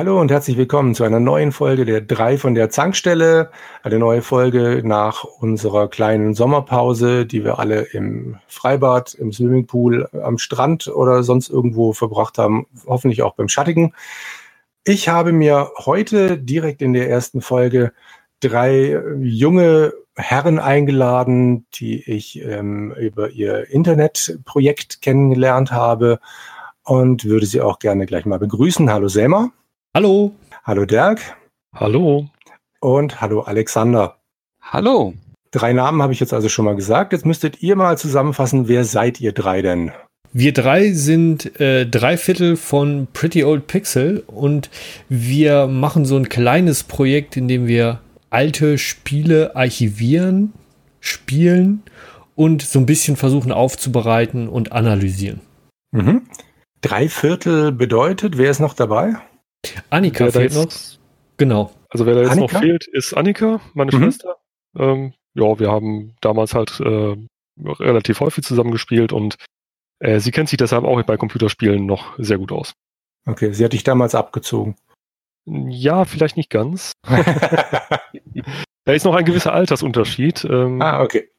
Hallo und herzlich willkommen zu einer neuen Folge der drei von der Zankstelle. Eine neue Folge nach unserer kleinen Sommerpause, die wir alle im Freibad, im Swimmingpool, am Strand oder sonst irgendwo verbracht haben. Hoffentlich auch beim Schattigen. Ich habe mir heute direkt in der ersten Folge drei junge Herren eingeladen, die ich ähm, über ihr Internetprojekt kennengelernt habe und würde sie auch gerne gleich mal begrüßen. Hallo Selma. Hallo. Hallo Dirk. Hallo. Und hallo Alexander. Hallo. Drei Namen habe ich jetzt also schon mal gesagt. Jetzt müsstet ihr mal zusammenfassen, wer seid ihr drei denn? Wir drei sind äh, drei Viertel von Pretty Old Pixel und wir machen so ein kleines Projekt, in dem wir alte Spiele archivieren, spielen und so ein bisschen versuchen aufzubereiten und analysieren. Mhm. Drei Viertel bedeutet, wer ist noch dabei? Annika Wer da fehlt jetzt- noch. Genau. Also wer da jetzt Annika? noch fehlt, ist Annika, meine Mhm. Schwester. Ähm, ja, wir haben damals halt äh, relativ häufig zusammengespielt und äh, sie kennt sich deshalb auch bei Computerspielen noch sehr gut aus. Okay, sie hat dich damals abgezogen. Ja, vielleicht nicht ganz. Da ist noch ein gewisser Altersunterschied. Ähm, ah, okay.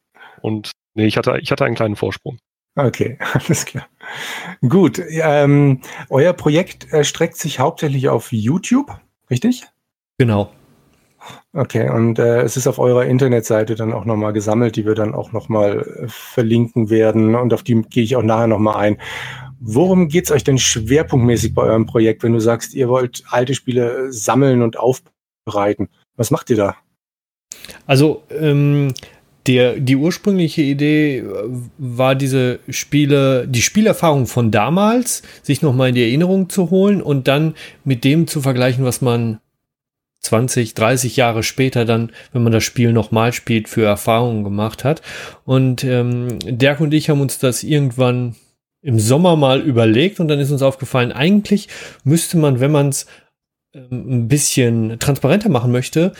Und nee, ich hatte, ich hatte einen kleinen Vorsprung. Okay, alles klar. Gut, ähm, euer Projekt erstreckt sich hauptsächlich auf YouTube, richtig? Genau. Okay, und äh, es ist auf eurer Internetseite dann auch nochmal gesammelt, die wir dann auch nochmal äh, verlinken werden und auf die gehe ich auch nachher nochmal ein. Worum geht's euch denn schwerpunktmäßig bei eurem Projekt, wenn du sagst, ihr wollt alte Spiele sammeln und aufbereiten? Was macht ihr da? Also ähm, der, die ursprüngliche Idee äh, war diese Spiele, die Spielerfahrung von damals, sich nochmal in die Erinnerung zu holen und dann mit dem zu vergleichen, was man 20, 30 Jahre später dann, wenn man das Spiel nochmal spielt, für Erfahrungen gemacht hat. Und ähm, Dirk und ich haben uns das irgendwann im Sommer mal überlegt und dann ist uns aufgefallen, eigentlich müsste man, wenn man es ähm, ein bisschen transparenter machen möchte,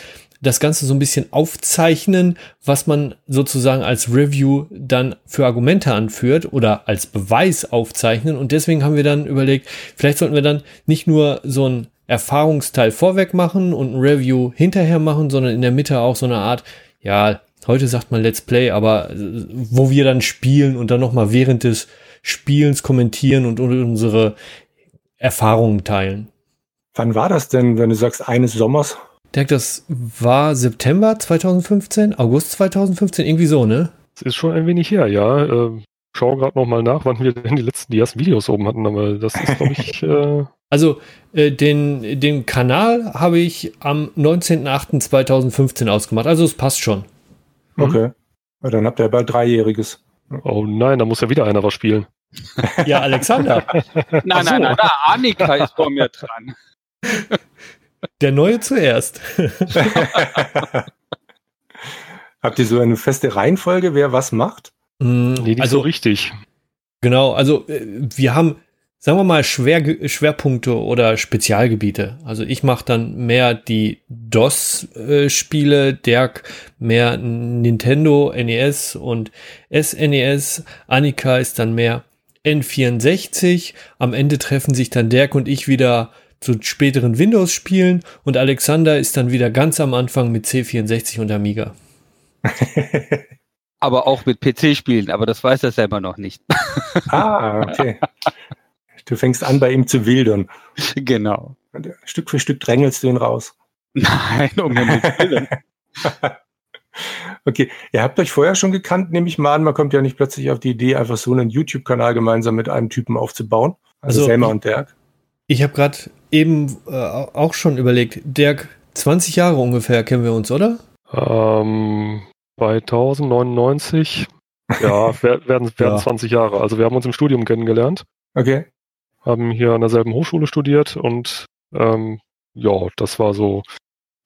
das Ganze so ein bisschen aufzeichnen, was man sozusagen als Review dann für Argumente anführt oder als Beweis aufzeichnen. Und deswegen haben wir dann überlegt, vielleicht sollten wir dann nicht nur so ein Erfahrungsteil vorweg machen und ein Review hinterher machen, sondern in der Mitte auch so eine Art, ja, heute sagt man Let's Play, aber äh, wo wir dann spielen und dann nochmal während des Spielens kommentieren und unsere Erfahrungen teilen. Wann war das denn, wenn du sagst, eines Sommers? Dirk, das war September 2015, August 2015, irgendwie so, ne? Es ist schon ein wenig her, ja. Ähm, schau gerade nochmal nach, wann wir denn die letzten, die ersten Videos oben hatten, aber das ist, glaube ich, äh, Also äh, den, den Kanal habe ich am 19.08.2015 ausgemacht, also es passt schon. Mhm. Okay. Dann habt ihr bald Dreijähriges. oh nein, da muss ja wieder einer was spielen. Ja, Alexander, Nein, so. nein, nein, nein, Annika ist vor mir dran. der Neue zuerst. habt ihr so eine feste Reihenfolge, wer was macht? Mm, Nee, nicht so also richtig. Genau, also äh, wir haben, sagen wir mal, Schwer, Schwerpunkte oder Spezialgebiete. Also ich mache dann mehr die DOS-Spiele, Dirk mehr Nintendo, NES und SNES. Annika ist dann mehr N64. Am Ende treffen sich dann Dirk und ich wieder zu späteren Windows-Spielen und Alexander ist dann wieder ganz am Anfang mit C64 und Amiga. Aber auch mit PC-Spielen, aber das weiß er selber noch nicht. ah, okay. Du fängst an, bei ihm zu wildern. genau. Und Stück für Stück drängelst du ihn raus. Nein, um Himmels Willen. Okay, ihr habt euch vorher schon gekannt, nehme ich mal an. Man kommt ja nicht plötzlich auf die Idee, einfach so einen YouTube-Kanal gemeinsam mit einem Typen aufzubauen. Also, Also, Selma und Dirk. Ich habe gerade eben äh, auch schon überlegt, Dirk, 20 Jahre ungefähr kennen wir uns, oder? Ähm, 2099, ja, wer- werden, werden Ja. 20 Jahre. Also wir haben uns im Studium kennengelernt, Okay. haben hier an derselben Hochschule studiert und ähm, ja, das war so.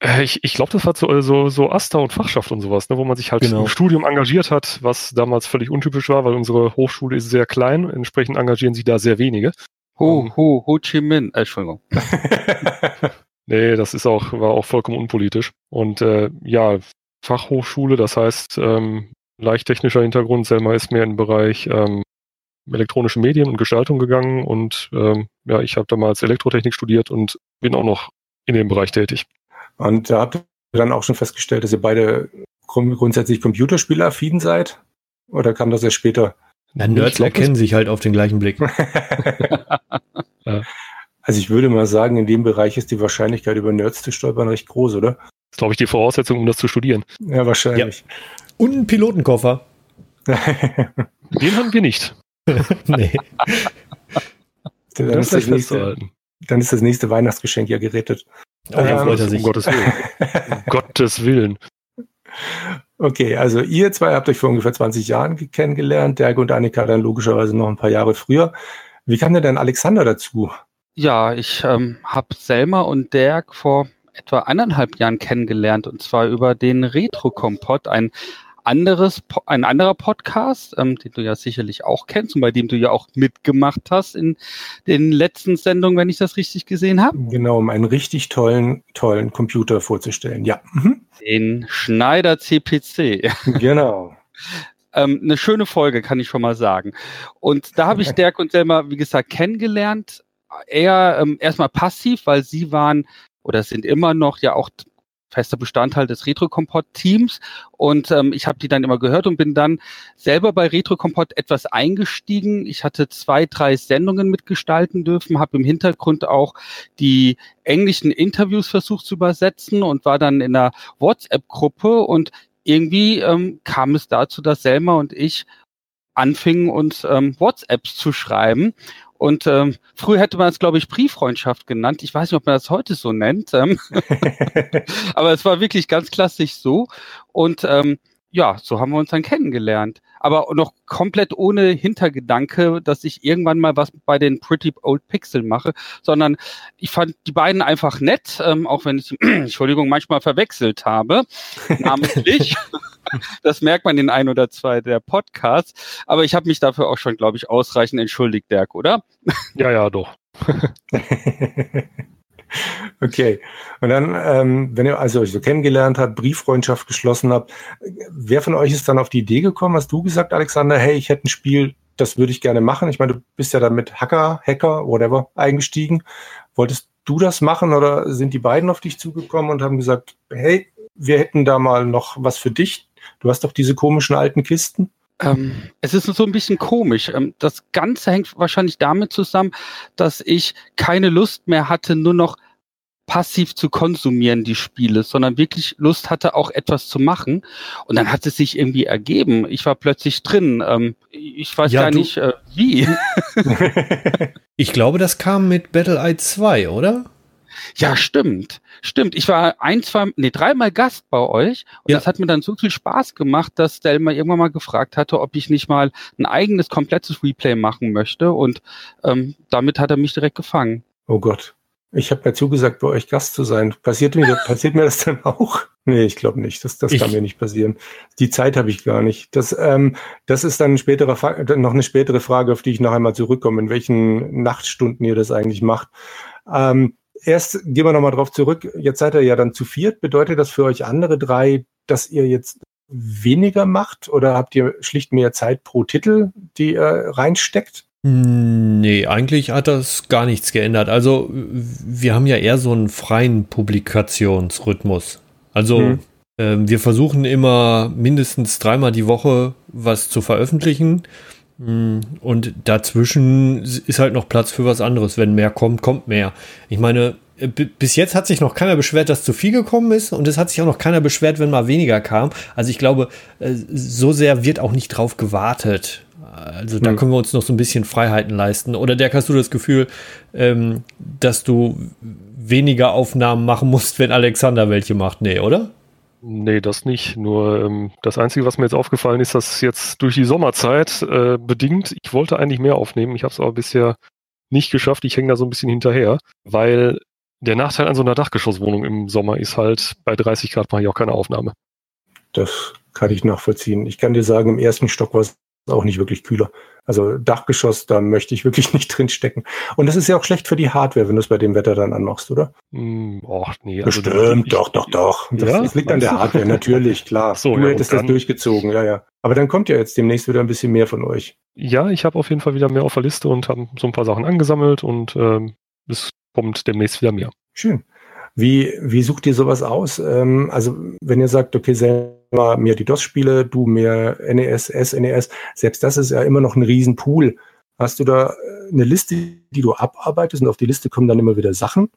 äh, Ich, ich glaube, das war so, so, so Asta und Fachschaft und sowas, ne, wo man sich halt Genau. im Studium engagiert hat, was damals völlig untypisch war, weil unsere Hochschule ist sehr klein, entsprechend engagieren sich da sehr wenige. Hu, Hu, Ho Chi Minh. Äh, Entschuldigung. Nee, das ist auch, war auch vollkommen unpolitisch. Und äh, ja, Fachhochschule, das heißt, ähm, leicht technischer Hintergrund, Selma ist mehr im Bereich ähm, elektronische Medien und Gestaltung gegangen und ähm, ja, ich habe damals Elektrotechnik studiert und bin auch noch in dem Bereich tätig. Und da habt ihr dann auch schon festgestellt, dass ihr beide grund grundsätzlich computerspielaffin seid? Oder kam das erst später? Na, Nerds glaub, erkennen sich halt auf den gleichen Blick. Also ich würde mal sagen, in dem Bereich ist die Wahrscheinlichkeit, über Nerds zu stolpern, recht groß, oder? Das ist, glaube ich, die Voraussetzung, um das zu studieren. Ja, wahrscheinlich. Und ein Pilotenkoffer. Den haben wir nicht. nee. dann, Das ist das nächste, dann ist das nächste Weihnachtsgeschenk ja gerettet. Oh, da Ähm, freut er Um sich. Gottes Willen. Um Gottes Willen. Okay, also ihr zwei habt euch vor ungefähr 20 Jahren ge- kennengelernt, Derg und Annika dann logischerweise noch ein paar Jahre früher. Wie kam denn dann Alexander dazu? Ja, ich ähm, habe Selma und Dirk vor etwa eineinhalb Jahren kennengelernt und zwar über den Retro-Kompott, ein anderes, ein anderer Podcast, ähm, den du ja sicherlich auch kennst und bei dem du ja auch mitgemacht hast in den letzten Sendungen, wenn ich das richtig gesehen habe. Genau, um einen richtig tollen, tollen Computer vorzustellen. Ja, mhm. Den Schneider CPC. genau. Ähm, eine schöne Folge, kann ich schon mal sagen. Und da habe ich Dirk und Selma, wie gesagt, kennengelernt. Eher ähm, erstmal passiv, weil sie waren oder sind immer noch ja auch fester Bestandteil des Retro-Kompott-Teams. Und ähm, ich habe die dann immer gehört und bin dann selber bei Retro-Kompott etwas eingestiegen. Ich hatte zwei, drei Sendungen mitgestalten dürfen, habe im Hintergrund auch die englischen Interviews versucht zu übersetzen und war dann in einer WhatsApp-Gruppe und irgendwie ähm, kam es dazu, dass Selma und ich anfingen, uns ähm, WhatsApps zu schreiben. Und ähm, früher hätte man es, glaube ich, Brieffreundschaft genannt. Ich weiß nicht, ob man das heute so nennt. Ähm, aber es war wirklich ganz klassisch so. Und ähm, ja, so haben wir uns dann kennengelernt. Aber noch komplett ohne Hintergedanke, dass ich irgendwann mal was bei den Pretty Old Pixel mache, sondern ich fand die beiden einfach nett, ähm, auch wenn ich, Entschuldigung, manchmal verwechselt habe, namentlich. das merkt man in ein oder zwei der Podcasts. Aber ich habe mich dafür auch schon, glaube ich, ausreichend entschuldigt, Dirk, oder? Ja, ja, doch. okay. Und dann, ähm, wenn ihr also euch so kennengelernt habt, Brieffreundschaft geschlossen habt, wer von euch ist dann auf die Idee gekommen? Hast du gesagt, Alexander, hey, ich hätte ein Spiel, das würde ich gerne machen? Ich meine, du bist ja dann mit Hacker, Hacker, whatever, eingestiegen. Wolltest du das machen oder sind die beiden auf dich zugekommen und haben gesagt, hey, wir hätten da mal noch was für dich? Du hast doch diese komischen alten Kisten. Ähm, es ist so ein bisschen komisch. Ähm, das Ganze hängt wahrscheinlich damit zusammen, dass ich keine Lust mehr hatte, nur noch passiv zu konsumieren, die Spiele, sondern wirklich Lust hatte, auch etwas zu machen. Und dann hat es sich irgendwie ergeben. Ich war plötzlich drin. Ähm, ich weiß Ja, gar nicht, äh, wie. Ich glaube, das kam mit Battle Eye 2, oder? Ja, stimmt. Stimmt. Ich war ein, zwei, nee, dreimal Gast bei euch und Ja. das hat mir dann so viel Spaß gemacht, dass Delma irgendwann mal gefragt hatte, ob ich nicht mal ein eigenes komplettes Replay machen möchte und ähm, damit hat er mich direkt gefangen. Oh Gott. Ich habe mir zugesagt, bei euch Gast zu sein. Passiert mir, passiert mir das dann auch? Nee, ich glaube nicht. Das, das Ich- kann mir nicht passieren. Die Zeit habe ich gar nicht. Das, ähm, das ist dann ein späterer, Fa- noch eine spätere Frage, auf die ich noch einmal zurückkomme, in welchen Nachtstunden ihr das eigentlich macht. Ähm, erst gehen wir nochmal drauf zurück. Jetzt seid ihr ja dann zu viert. Bedeutet das für euch andere drei, dass ihr jetzt weniger macht oder habt ihr schlicht mehr Zeit pro Titel, die ihr reinsteckt? Nee, eigentlich hat das gar nichts geändert. Also, wir haben ja eher so einen freien Publikationsrhythmus. Also, Hm. ähm, wir versuchen immer mindestens dreimal die Woche was zu veröffentlichen. Mm, Und dazwischen ist halt noch Platz für was anderes. Wenn mehr kommt, kommt mehr. Ich meine, äh, bis jetzt hat sich noch keiner beschwert, dass zu viel gekommen ist. Und es hat sich auch noch keiner beschwert, wenn mal weniger kam. Also ich glaube, äh, so sehr wird auch nicht drauf gewartet. Also da Hm. können wir uns noch so ein bisschen Freiheiten leisten. Oder Dirk, hast du das Gefühl, ähm, dass du weniger Aufnahmen machen musst, wenn Alexander welche macht? Nee, oder? Nee, das nicht. Nur ähm, das Einzige, was mir jetzt aufgefallen ist, dass jetzt durch die Sommerzeit äh, bedingt, ich wollte eigentlich mehr aufnehmen, ich habe es aber bisher nicht geschafft, ich hänge da so ein bisschen hinterher, weil der Nachteil an so einer Dachgeschosswohnung im Sommer ist halt, bei 30 Grad mache ich auch keine Aufnahme. Das kann ich nachvollziehen. Ich kann dir sagen, im ersten Stock war es auch nicht wirklich kühler. Also Dachgeschoss, da möchte ich wirklich nicht drin stecken. Und das ist ja auch schlecht für die Hardware, wenn du es bei dem Wetter dann anmachst, oder? Mm, och, nee. Also Bestimmt, doch, doch, doch. Das, ja? das liegt an der Hardware, natürlich, klar. So, du ja, hättest das durchgezogen, ja, ja. Aber dann kommt ja jetzt demnächst wieder ein bisschen mehr von euch. Ja, ich habe auf jeden Fall wieder mehr auf der Liste und habe so ein paar Sachen angesammelt und ähm, es kommt demnächst wieder mehr. Schön. Wie, wie sucht ihr sowas aus? Ähm, also wenn ihr sagt, okay, selber mehr die DOS-Spiele, du mehr NES, SNES, selbst das ist ja immer noch ein Riesenpool. Hast du da äh, eine Liste, die du abarbeitest und auf die Liste kommen dann immer wieder Sachen?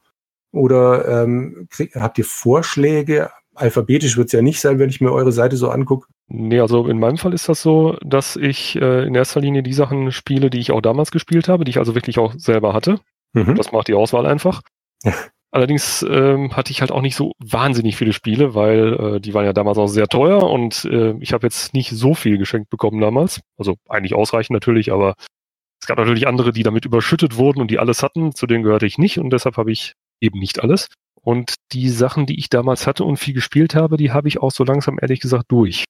Oder ähm, krieg, habt ihr Vorschläge? Alphabetisch wird es ja nicht sein, wenn ich mir eure Seite so angucke. Nee, also in meinem Fall ist das so, dass ich äh, in erster Linie die Sachen spiele, die ich auch damals gespielt habe, die ich also wirklich auch selber hatte. Mhm. Das macht die Auswahl einfach. Allerdings ähm, hatte ich halt auch nicht so wahnsinnig viele Spiele, weil äh, die waren ja damals auch sehr teuer und äh, ich habe jetzt nicht so viel geschenkt bekommen damals. Also eigentlich ausreichend natürlich, aber es gab natürlich andere, die damit überschüttet wurden und die alles hatten. Zu denen gehörte ich nicht und deshalb habe ich eben nicht alles. Und die Sachen, die ich damals hatte und viel gespielt habe, die habe ich auch so langsam ehrlich gesagt durch.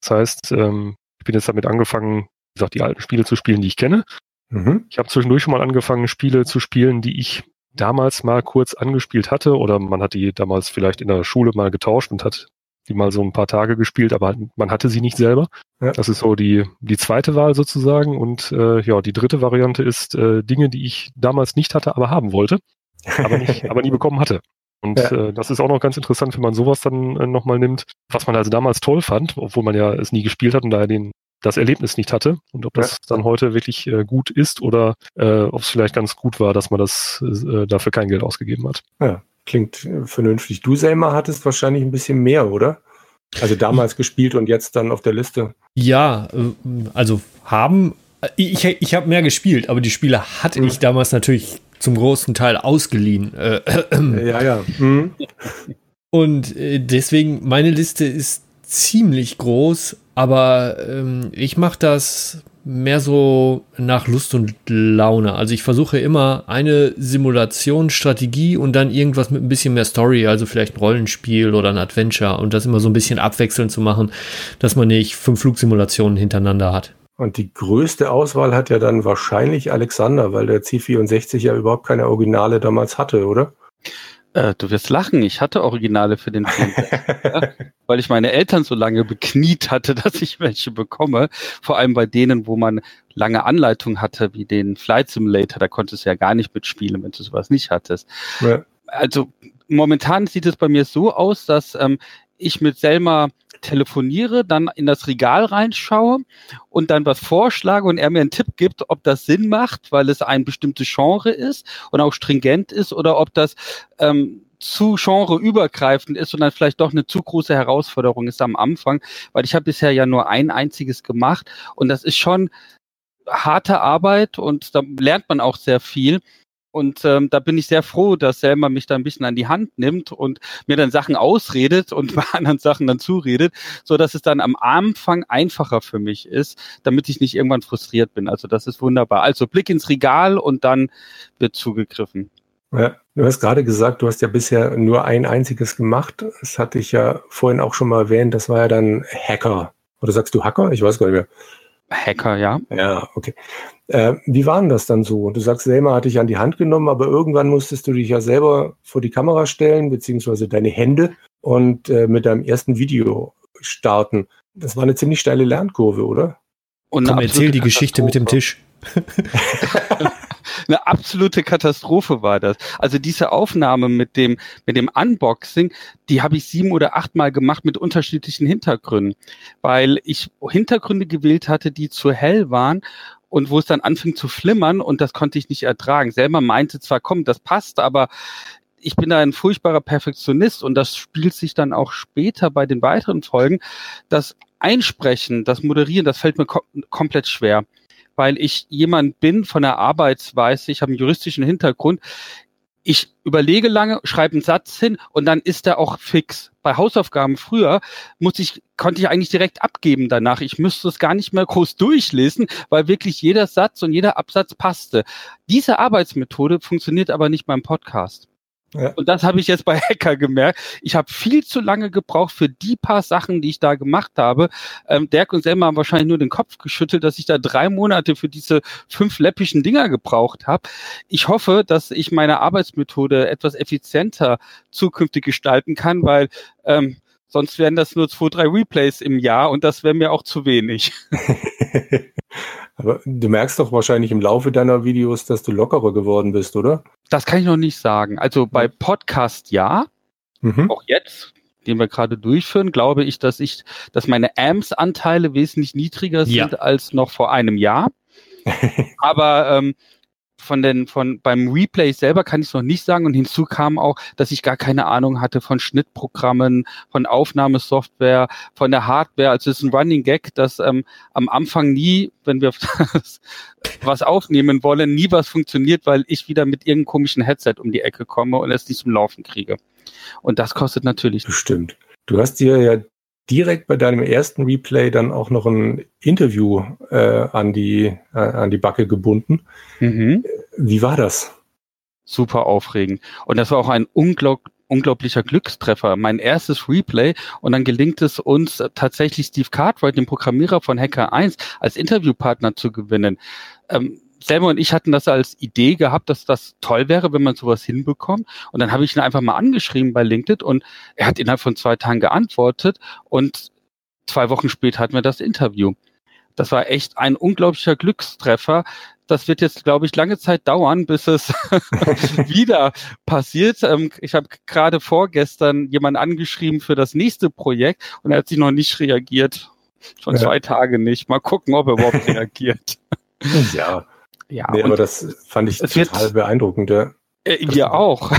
Das heißt, ähm, ich bin jetzt damit angefangen, wie gesagt, die alten Spiele zu spielen, die ich kenne. Mhm. Ich habe zwischendurch schon mal angefangen, Spiele zu spielen, die ich damals mal kurz angespielt hatte oder man hat die damals vielleicht in der Schule mal getauscht und hat die mal so ein paar Tage gespielt, aber man hatte sie nicht selber. Ja. Das ist so die, die zweite Wahl sozusagen. Und äh, ja, die dritte Variante ist äh, Dinge, die ich damals nicht hatte, aber haben wollte, aber, nicht, aber nie bekommen hatte. Und ja. äh, das ist auch noch ganz interessant, wenn man sowas dann äh, nochmal nimmt, was man also damals toll fand, obwohl man ja es nie gespielt hat und daher den das Erlebnis nicht hatte und ob das ja. dann heute wirklich äh, gut ist oder äh, ob es vielleicht ganz gut war, dass man das äh, dafür kein Geld ausgegeben hat. Ja, klingt äh, vernünftig. Du selber hattest wahrscheinlich ein bisschen mehr, oder? Also damals gespielt und jetzt dann auf der Liste. Ja, äh, also haben. Ich, ich habe mehr gespielt, aber die Spiele hatte mhm. ich damals natürlich zum großen Teil ausgeliehen. Äh, ja, ja. Mhm. Und deswegen, meine Liste ist ziemlich groß, aber ähm, ich mache das mehr so nach Lust und Laune. Also ich versuche immer eine Simulationsstrategie und dann irgendwas mit ein bisschen mehr Story, also vielleicht ein Rollenspiel oder ein Adventure und das immer so ein bisschen abwechselnd zu machen, dass man nicht fünf Flugsimulationen hintereinander hat. Und die größte Auswahl hat ja dann wahrscheinlich Alexander, weil der C64 ja überhaupt keine Originale damals hatte, oder? Äh, du wirst lachen, ich hatte Originale für den Film, ja, weil ich meine Eltern so lange bekniet hatte, dass ich welche bekomme. Vor allem bei denen, wo man lange Anleitung hatte, wie den Flight Simulator, da konntest du ja gar nicht mitspielen, wenn du sowas nicht hattest. Ja. Also momentan sieht es bei mir so aus, dass ähm, ich mit Selma telefoniere, dann in das Regal reinschaue und dann was vorschlage und er mir einen Tipp gibt, ob das Sinn macht, weil es ein bestimmtes Genre ist und auch stringent ist oder ob das ähm, zu genreübergreifend ist und dann vielleicht doch eine zu große Herausforderung ist am Anfang, weil ich habe bisher ja nur ein einziges gemacht und das ist schon harte Arbeit und da lernt man auch sehr viel. Und ähm, da bin ich sehr froh, dass Selma mich da ein bisschen an die Hand nimmt und mir dann Sachen ausredet und bei anderen Sachen dann zuredet, so dass es dann am Anfang einfacher für mich ist, damit ich nicht irgendwann frustriert bin. Also das ist wunderbar. Also Blick ins Regal und dann wird zugegriffen. Ja, du hast gerade gesagt, du hast ja bisher nur ein einziges gemacht. Das hatte ich ja vorhin auch schon mal erwähnt. Das war ja dann Hacker. Oder sagst du Hacker? Ich weiß gar nicht mehr. Hacker, ja. Ja, okay. Äh, wie war denn das dann so? Du sagst, Selma hat dich an die Hand genommen, aber irgendwann musstest du dich ja selber vor die Kamera stellen, beziehungsweise deine Hände und äh, mit deinem ersten Video starten. Das war eine ziemlich steile Lernkurve, oder? Und Komm, erzähl die Geschichte mit dem Tisch. eine absolute Katastrophe war das. Also diese Aufnahme mit dem, mit dem Unboxing, die habe ich sieben oder achtmal gemacht mit unterschiedlichen Hintergründen, weil ich Hintergründe gewählt hatte, die zu hell waren und wo es dann anfing zu flimmern und das konnte ich nicht ertragen. Selber meinte zwar, komm, das passt, aber ich bin da ein furchtbarer Perfektionist und das spielt sich dann auch später bei den weiteren Folgen. Das Einsprechen, das Moderieren, das fällt mir kom komplett schwer weil ich jemand bin von der Arbeitsweise, ich habe einen juristischen Hintergrund. Ich überlege lange, schreibe einen Satz hin und dann ist er auch fix. Bei Hausaufgaben früher muss ich, konnte ich eigentlich direkt abgeben danach. Ich müsste es gar nicht mehr groß durchlesen, weil wirklich jeder Satz und jeder Absatz passte. Diese Arbeitsmethode funktioniert aber nicht beim Podcast. Ja. Und das habe ich jetzt bei Hacker gemerkt. Ich habe viel zu lange gebraucht für die paar Sachen, die ich da gemacht habe. Ähm, Dirk und Selma haben wahrscheinlich nur den Kopf geschüttelt, dass ich da drei Monate für diese fünf läppischen Dinger gebraucht habe. Ich hoffe, dass ich meine Arbeitsmethode etwas effizienter zukünftig gestalten kann, weil ähm, sonst wären das nur zwei, drei Replays im Jahr und das wäre mir auch zu wenig. Aber du merkst doch wahrscheinlich im Laufe deiner Videos, dass du lockerer geworden bist, oder? Das kann ich noch nicht sagen. Also bei Podcast ja. Mhm. Auch jetzt, den wir gerade durchführen, glaube ich, dass ich, dass meine AMS-Anteile wesentlich niedriger sind ja. als noch vor einem Jahr. Aber ähm, von den, von beim Replay selber kann ich es noch nicht sagen. Und hinzu kam auch, dass ich gar keine Ahnung hatte von Schnittprogrammen, von Aufnahmesoftware, von der Hardware. Also es ist ein Running Gag, dass ähm, am Anfang nie, wenn wir was aufnehmen wollen, nie was funktioniert, weil ich wieder mit irgendeinem komischen Headset um die Ecke komme und es nicht zum Laufen kriege. Und das kostet natürlich. Bestimmt. Du hast dir ja direkt bei deinem ersten Replay dann auch noch ein Interview äh, an, die, äh, an die Backe gebunden. Mhm. Wie war das? Super aufregend. Und das war auch ein unglaub unglaublicher Glückstreffer. Mein erstes Replay und dann gelingt es uns tatsächlich Steve Cartwright, den Programmierer von Hacker 1, als Interviewpartner zu gewinnen. Ähm, Selma und ich hatten das als Idee gehabt, dass das toll wäre, wenn man sowas hinbekommt. Und dann habe ich ihn einfach mal angeschrieben bei LinkedIn und er hat innerhalb von zwei Tagen geantwortet und zwei Wochen später hatten wir das Interview. Das war echt ein unglaublicher Glückstreffer. Das wird jetzt, glaube ich, lange Zeit dauern, bis es wieder passiert. Ähm, ich habe gerade vorgestern jemanden angeschrieben für das nächste Projekt und er hat sich noch nicht reagiert. Schon ja. zwei Tage nicht. Mal gucken, ob er überhaupt reagiert. Ja, ja, nee, aber das fand ich total beeindruckend. Ja. Äh, wir auch.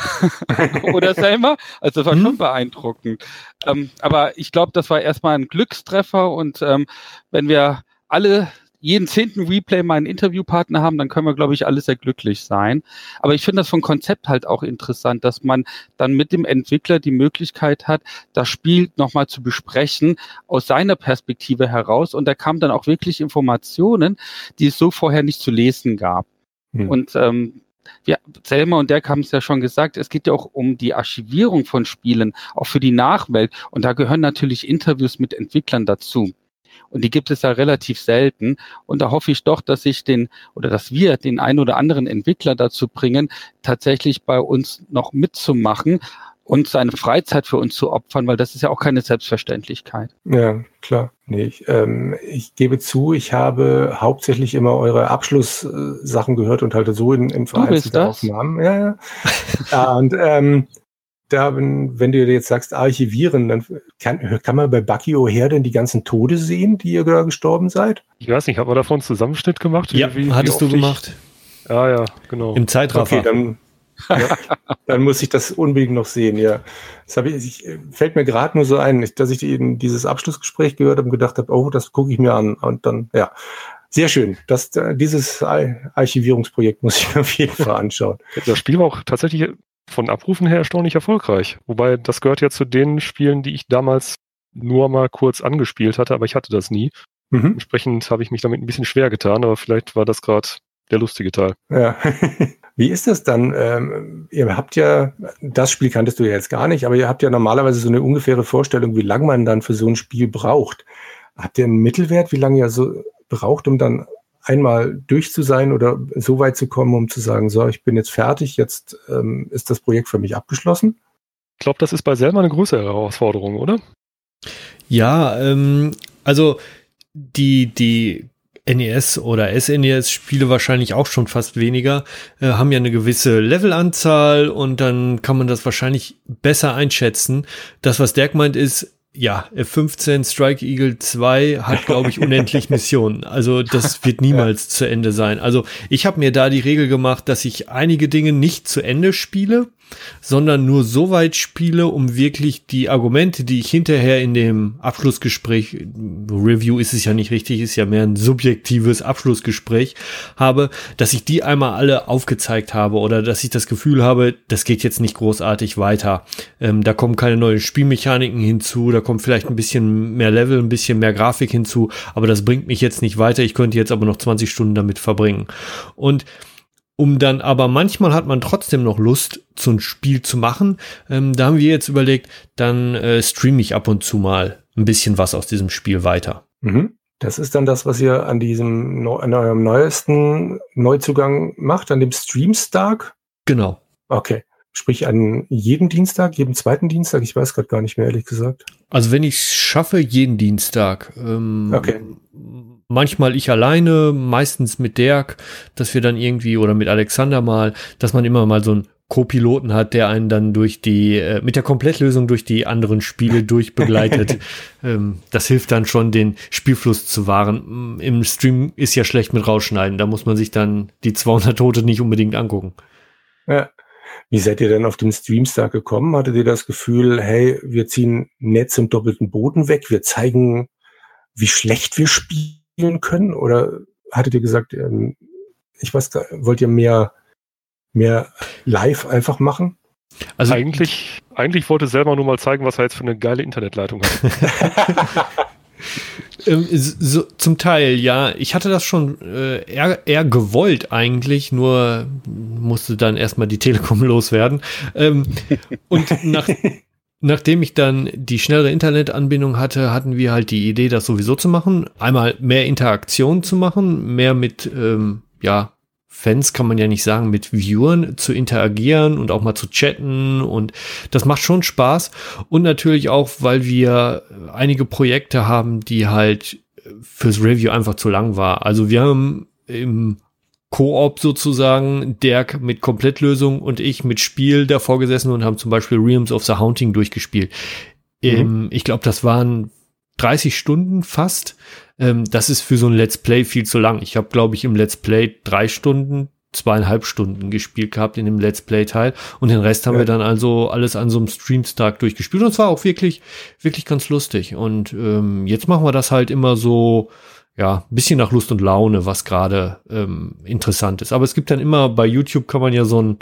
Oder Selma? Also das war hm? schon beeindruckend. Ähm, aber ich glaube, das war erstmal ein Glückstreffer und ähm, wenn wir alle jeden zehnten Replay mal einen Interviewpartner haben, dann können wir, glaube ich, alle sehr glücklich sein. Aber ich finde das vom Konzept halt auch interessant, dass man dann mit dem Entwickler die Möglichkeit hat, das Spiel nochmal zu besprechen aus seiner Perspektive heraus. Und da kamen dann auch wirklich Informationen, die es so vorher nicht zu lesen gab. Hm. Und ähm, ja, Selma und Dirk haben es ja schon gesagt, es geht ja auch um die Archivierung von Spielen, auch für die Nachwelt. Und da gehören natürlich Interviews mit Entwicklern dazu. Und die gibt es ja relativ selten. Und da hoffe ich doch, dass ich den oder dass wir den einen oder anderen Entwickler dazu bringen, tatsächlich bei uns noch mitzumachen und seine Freizeit für uns zu opfern, weil das ist ja auch keine Selbstverständlichkeit. Ja, klar. Nee, ich, ähm, ich gebe zu, ich habe hauptsächlich immer eure Abschlusssachen gehört und halt so in, in vereinzelten Aufnahmen. Ja, ja. ja und ähm, da, wenn, du jetzt sagst, archivieren, dann kann, kann man bei Bucky O'Hare denn die ganzen Tode sehen, die ihr da gestorben seid? Ich weiß nicht, haben wir davon einen Zusammenschnitt gemacht? Ja, wie, hattest wie du gemacht. Ja, ja, genau. Im Zeitraffer. Okay, dann, ja, dann muss ich das unbedingt noch sehen, ja. Das ich, ich, fällt mir gerade nur so ein, dass ich eben dieses Abschlussgespräch gehört habe und gedacht habe, oh, das gucke ich mir an. Und dann, ja. Sehr schön. Das, dieses Archivierungsprojekt muss ich mir auf jeden Fall anschauen. Das Spiel war auch tatsächlich von Abrufen her erstaunlich erfolgreich. Wobei das gehört ja zu den Spielen, die ich damals nur mal kurz angespielt hatte, aber ich hatte das nie. Mhm. Entsprechend habe ich mich damit ein bisschen schwer getan, aber vielleicht war das gerade der lustige Teil. Ja. Wie ist das dann? Ähm, ihr habt ja, das Spiel kanntest du ja jetzt gar nicht, aber ihr habt ja normalerweise so eine ungefähre Vorstellung, wie lange man dann für so ein Spiel braucht. Habt ihr einen Mittelwert, wie lange ihr so braucht, um dann einmal durch zu sein oder so weit zu kommen, um zu sagen, so, ich bin jetzt fertig, jetzt ähm, ist das Projekt für mich abgeschlossen? Ich glaube, das ist bei selber eine größere Herausforderung, oder? Ja, ähm, also die, die NES oder SNES-Spiele wahrscheinlich auch schon fast weniger, äh, haben ja eine gewisse Levelanzahl und dann kann man das wahrscheinlich besser einschätzen. Das, was Dirk meint, ist, ja, F-15 Strike Eagle 2 hat, glaube ich, unendlich Missionen. Also das wird niemals zu Ende sein. Also ich habe mir da die Regel gemacht, dass ich einige Dinge nicht zu Ende spiele sondern nur so weit spiele, um wirklich die Argumente, die ich hinterher in dem Abschlussgespräch, Review ist es ja nicht richtig, ist ja mehr ein subjektives Abschlussgespräch, habe, dass ich die einmal alle aufgezeigt habe oder dass ich das Gefühl habe, das geht jetzt nicht großartig weiter. Ähm, da kommen keine neuen Spielmechaniken hinzu, da kommt vielleicht ein bisschen mehr Level, ein bisschen mehr Grafik hinzu, aber das bringt mich jetzt nicht weiter. Ich könnte jetzt aber noch 20 Stunden damit verbringen. Und um dann aber manchmal hat man trotzdem noch Lust, so ein Spiel zu machen. Ähm, da haben wir jetzt überlegt, dann äh, streame ich ab und zu mal ein bisschen was aus diesem Spiel weiter. Mhm. Das ist dann das, was ihr an diesem an eurem neuesten Neuzugang macht, an dem Streamstark? Genau. Okay. Sprich an jedem Dienstag, jedem zweiten Dienstag? Ich weiß gerade gar nicht mehr, ehrlich gesagt. Also wenn ich es schaffe, jeden Dienstag. Ähm, okay. Manchmal ich alleine, meistens mit Dirk, dass wir dann irgendwie oder mit Alexander mal, dass man immer mal so ein Co-Piloten hat, der einen dann durch die, äh, mit der Komplettlösung durch die anderen Spiele durchbegleitet. ähm, das hilft dann schon, den Spielfluss zu wahren. Im Stream ist ja schlecht mit rausschneiden. Da muss man sich dann die 200 Tote nicht unbedingt angucken. Ja. Wie seid ihr denn auf dem Streamstar gekommen? Hattet ihr das Gefühl, hey, wir ziehen Netz im doppelten Boden weg, wir zeigen, wie schlecht wir spielen können? Oder hattet ihr gesagt, ähm, ich weiß gar, wollt ihr mehr mehr live einfach machen? Also eigentlich, eigentlich wollte selber nur mal zeigen, was er jetzt für eine geile Internetleitung hat. ähm, so, zum Teil, ja. Ich hatte das schon äh, eher, eher gewollt eigentlich, nur musste dann erstmal die Telekom loswerden. Ähm, und nach, nachdem ich dann die schnellere Internetanbindung hatte, hatten wir halt die Idee, das sowieso zu machen. Einmal mehr Interaktion zu machen, mehr mit, ähm, ja, Fans kann man ja nicht sagen, mit Viewern zu interagieren und auch mal zu chatten und das macht schon Spaß und natürlich auch, weil wir einige Projekte haben, die halt fürs Review einfach zu lang war. Also wir haben im Koop sozusagen Dirk mit Komplettlösung und ich mit Spiel davor gesessen und haben zum Beispiel Realms of the Haunting durchgespielt. Mhm. Ähm, ich glaube, das waren 30 Stunden fast. Ähm, das ist für so ein Let's Play viel zu lang. Ich habe, glaube ich, im Let's Play drei Stunden, zweieinhalb Stunden gespielt gehabt in dem Let's Play-Teil. Und den Rest haben ja. wir dann also alles an so einem Streamstag durchgespielt. Und es war auch wirklich, wirklich ganz lustig. Und ähm, jetzt machen wir das halt immer so, ja, bisschen nach Lust und Laune, was gerade ähm, interessant ist. Aber es gibt dann immer, bei YouTube kann man ja so ein,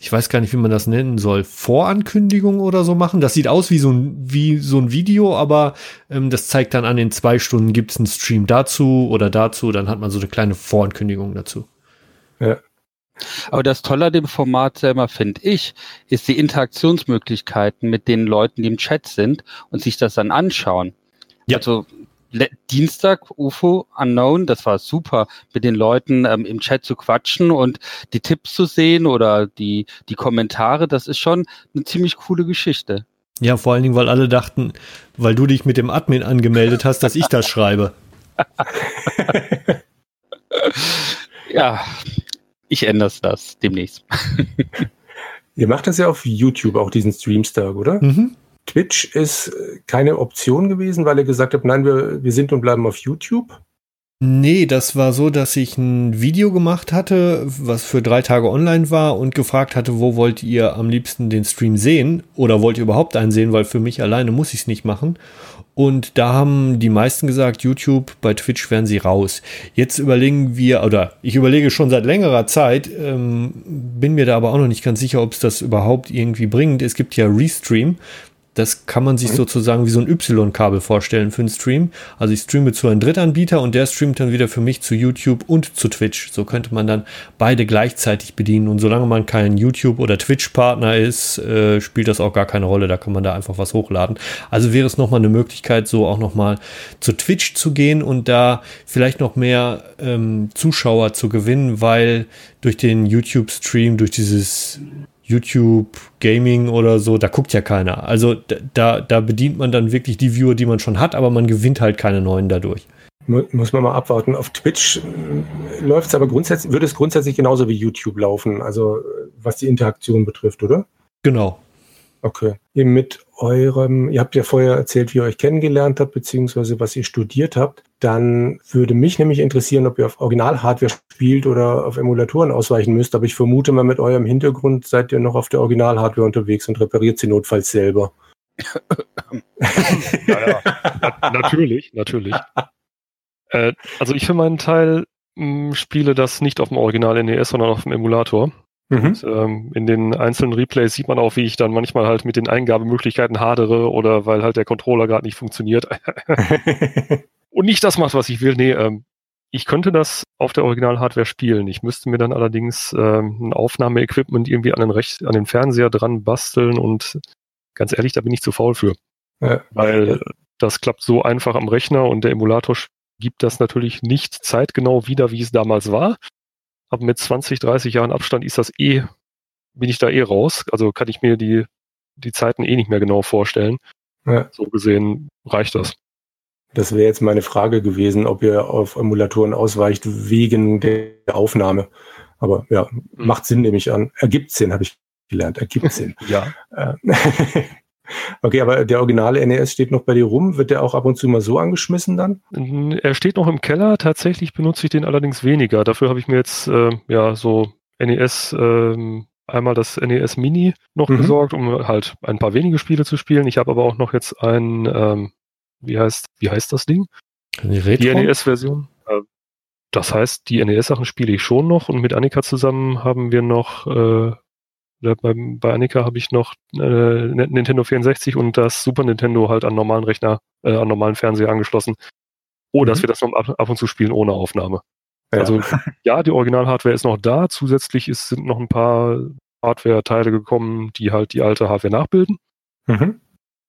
ich weiß gar nicht, wie man das nennen soll, Vorankündigung oder so machen. Das sieht aus wie so ein, wie so ein Video, aber ähm, das zeigt dann an, in zwei Stunden gibt es einen Stream dazu oder dazu, dann hat man so eine kleine Vorankündigung dazu. Ja. Aber das Tolle an dem Format selber, finde ich, ist die Interaktionsmöglichkeiten mit den Leuten, die im Chat sind und sich das dann anschauen. Ja. Also Dienstag UFO Unknown, das war super, mit den Leuten ähm, im Chat zu quatschen und die Tipps zu sehen oder die, die Kommentare, das ist schon eine ziemlich coole Geschichte. Ja, vor allen Dingen, weil alle dachten, weil du dich mit dem Admin angemeldet hast, dass ich das schreibe. ja, ich ändere das demnächst. Ihr macht das ja auf YouTube, auch diesen Streamstag, oder? Mhm. Twitch ist äh, keine Option gewesen, weil ihr gesagt habt, nein, wir, wir sind und bleiben auf YouTube? Nee, das war so, dass ich ein Video gemacht hatte, was für drei Tage online war und gefragt hatte, wo wollt ihr am liebsten den Stream sehen oder wollt ihr überhaupt einen sehen, weil für mich alleine muss ich es nicht machen. Und da haben die meisten gesagt, YouTube, bei Twitch wären sie raus. Jetzt überlegen wir, oder ich überlege schon seit längerer Zeit, ähm, bin mir da aber auch noch nicht ganz sicher, ob es das überhaupt irgendwie bringt. Es gibt ja Restream, das kann man sich mhm. sozusagen wie so ein Y-Kabel vorstellen für einen Stream. Also ich streame zu einem Drittanbieter und der streamt dann wieder für mich zu YouTube und zu Twitch. So könnte man dann beide gleichzeitig bedienen. Und solange man kein YouTube- oder Twitch-Partner ist, äh, spielt das auch gar keine Rolle. Da kann man da einfach was hochladen. Also wäre es nochmal eine Möglichkeit, so auch nochmal zu Twitch zu gehen und da vielleicht noch mehr ähm, Zuschauer zu gewinnen, weil durch den YouTube-Stream, durch dieses YouTube Gaming oder so, da guckt ja keiner. Also da, da bedient man dann wirklich die Viewer, die man schon hat, aber man gewinnt halt keine neuen dadurch. Muss man mal abwarten. Auf Twitch äh, läuft es aber grundsätzlich, würde es grundsätzlich genauso wie YouTube laufen, also was die Interaktion betrifft, oder? Genau. Okay. Ihr mit eurem, ihr habt ja vorher erzählt, wie ihr euch kennengelernt habt, beziehungsweise was ihr studiert habt. Dann würde mich nämlich interessieren, ob ihr auf Original-Hardware spielt oder auf Emulatoren ausweichen müsst. Aber ich vermute mal, mit eurem Hintergrund seid ihr noch auf der Original-Hardware unterwegs und repariert sie notfalls selber. ja, ja. natürlich, natürlich. Äh, also ich für meinen Teil mh, hm, spiele das nicht auf dem Original NES, sondern auf dem Emulator. Mhm. Und, ähm, in den einzelnen Replays sieht man auch, wie ich dann manchmal halt mit den Eingabemöglichkeiten hadere oder weil halt der Controller gerade nicht funktioniert und nicht das macht, was ich will. Nee, ähm, ich könnte das auf der Original-Hardware spielen. Ich müsste mir dann allerdings ähm, ein Aufnahmeequipment irgendwie an den, Rech an den Fernseher dran basteln und ganz ehrlich, da bin ich zu faul für. Ja. Weil das klappt so einfach am Rechner und der Emulator gibt das natürlich nicht zeitgenau wieder, wie es damals war. Aber mit 20, 30 Jahren Abstand ist das eh, bin ich da eh raus. Also kann ich mir die, die Zeiten eh nicht mehr genau vorstellen. Ja. So gesehen reicht das. Das wäre jetzt meine Frage gewesen, ob ihr auf Emulatoren ausweicht wegen der Aufnahme. Aber ja, mhm. macht Sinn, nehme ich an. Ergibt Sinn, habe ich gelernt. Ergibt Sinn. ja. Okay, aber der originale NES steht noch bei dir rum. Wird der auch ab und zu mal so angeschmissen dann? Er steht noch im Keller. Tatsächlich benutze ich den allerdings weniger. Dafür habe ich mir jetzt äh, ja so NES ähm, einmal das NES Mini noch mhm. besorgt, um halt ein paar wenige Spiele zu spielen. Ich habe aber auch noch jetzt ein ähm, wie heißt, wie heißt das Ding? Die, die NES-Version. Äh, das heißt, die NES-Sachen spiele ich schon noch und mit Annika zusammen haben wir noch, äh, bei, bei Annika habe ich noch äh, Nintendo 64 und das Super Nintendo halt an normalen Rechner, äh, an normalen Fernseher angeschlossen. Oh, mhm. dass wir das noch ab, ab, und zu spielen ohne Aufnahme. Ja. Also ja, die Original-Hardware ist noch da. Zusätzlich ist, sind noch ein paar Hardware-Teile gekommen, die halt die alte Hardware nachbilden. Mhm.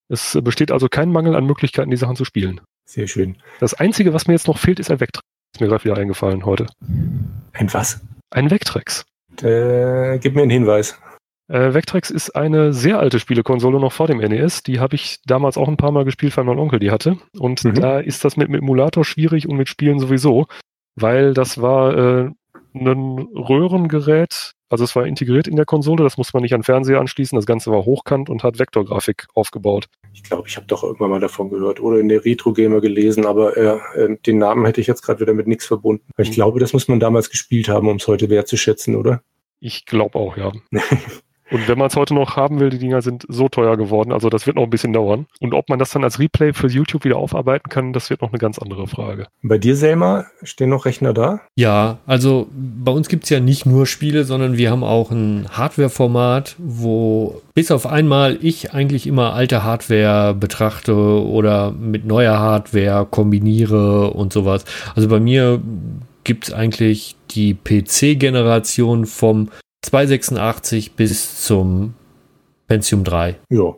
Es besteht also kein Mangel an Möglichkeiten, die Sachen zu spielen. Sehr schön. Das Einzige, was mir jetzt noch fehlt, ist ein Vectrex. Ist mir gerade wieder eingefallen heute. Ein was? Ein Vectrex. Äh, gib mir einen Hinweis. Äh, Vectrex ist eine sehr alte Spielekonsole noch vor dem NES. Die habe ich damals auch ein paar Mal gespielt, weil mein Onkel die hatte. Und mhm. da ist das mit, mit Emulator schwierig und mit Spielen sowieso, weil das war äh, ein Röhrengerät, also es war integriert in der Konsole, das muss man nicht an Fernseher anschließen, das Ganze war hochkant und hat Vektorgrafik aufgebaut. Ich glaube, ich habe doch irgendwann mal davon gehört oder in der Retro Gamer gelesen, aber äh, äh, den Namen hätte ich jetzt gerade wieder mit nichts verbunden. Ich mhm. glaube, das muss man damals gespielt haben, um es heute wertzuschätzen, oder? Ich glaube auch, ja. Und wenn man es heute noch haben will, die Dinger sind so teuer geworden, also das wird noch ein bisschen dauern. Und ob man das dann als Replay für YouTube wieder aufarbeiten kann, das wird noch eine ganz andere Frage. Bei dir, Selma, stehen noch Rechner da? Ja, also bei uns gibt es ja nicht nur Spiele, sondern wir haben auch ein Hardware-Format, wo bis auf einmal ich eigentlich immer alte Hardware betrachte oder mit neuer Hardware kombiniere und sowas. Also bei mir gibt es eigentlich die PC-Generation vom 286 bis zum Pentium 3. Ja.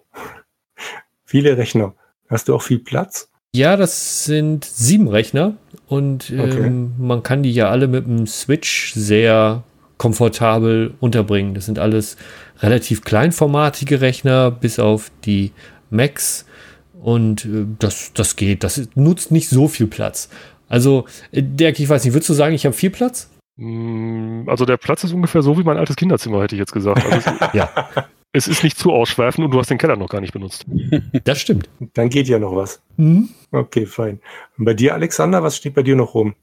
Viele Rechner. Hast du auch viel Platz? Ja, das sind sieben Rechner und okay. ähm, man kann die ja alle mit dem Switch sehr komfortabel unterbringen. Das sind alles relativ kleinformatige Rechner, bis auf die Macs. Und äh, das, das geht. Das nutzt nicht so viel Platz. Also, äh, Dirk, ich weiß nicht, würdest du sagen, ich habe viel Platz? Mm, also der Platz ist ungefähr so wie mein altes Kinderzimmer, hätte ich jetzt gesagt. Also es, ja. Es ist nicht zu ausschweifend und du hast den Keller noch gar nicht benutzt. Das stimmt. Dann geht ja noch was. Mhm. Okay, fein. Und bei dir, Alexander, was steht bei dir noch rum?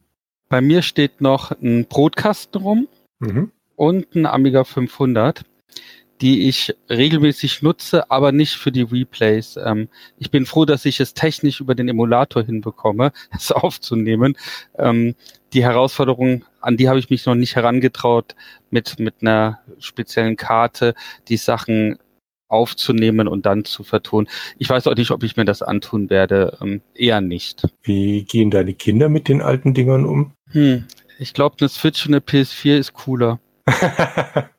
Bei mir steht noch ein Brotkasten rum mhm. und ein Amiga 500 die ich regelmäßig nutze, aber nicht für die Replays. Ähm, ich bin froh, dass ich es technisch über den Emulator hinbekomme, es aufzunehmen. Ähm, die Herausforderung, an die habe ich mich noch nicht herangetraut, mit, mit einer speziellen Karte die Sachen aufzunehmen und dann zu vertonen. Ich weiß auch nicht, ob ich mir das antun werde. Ähm, eher nicht. Wie gehen deine Kinder mit den alten Dingern um? Hm, ich glaube, eine Switch und eine PS4 ist cooler.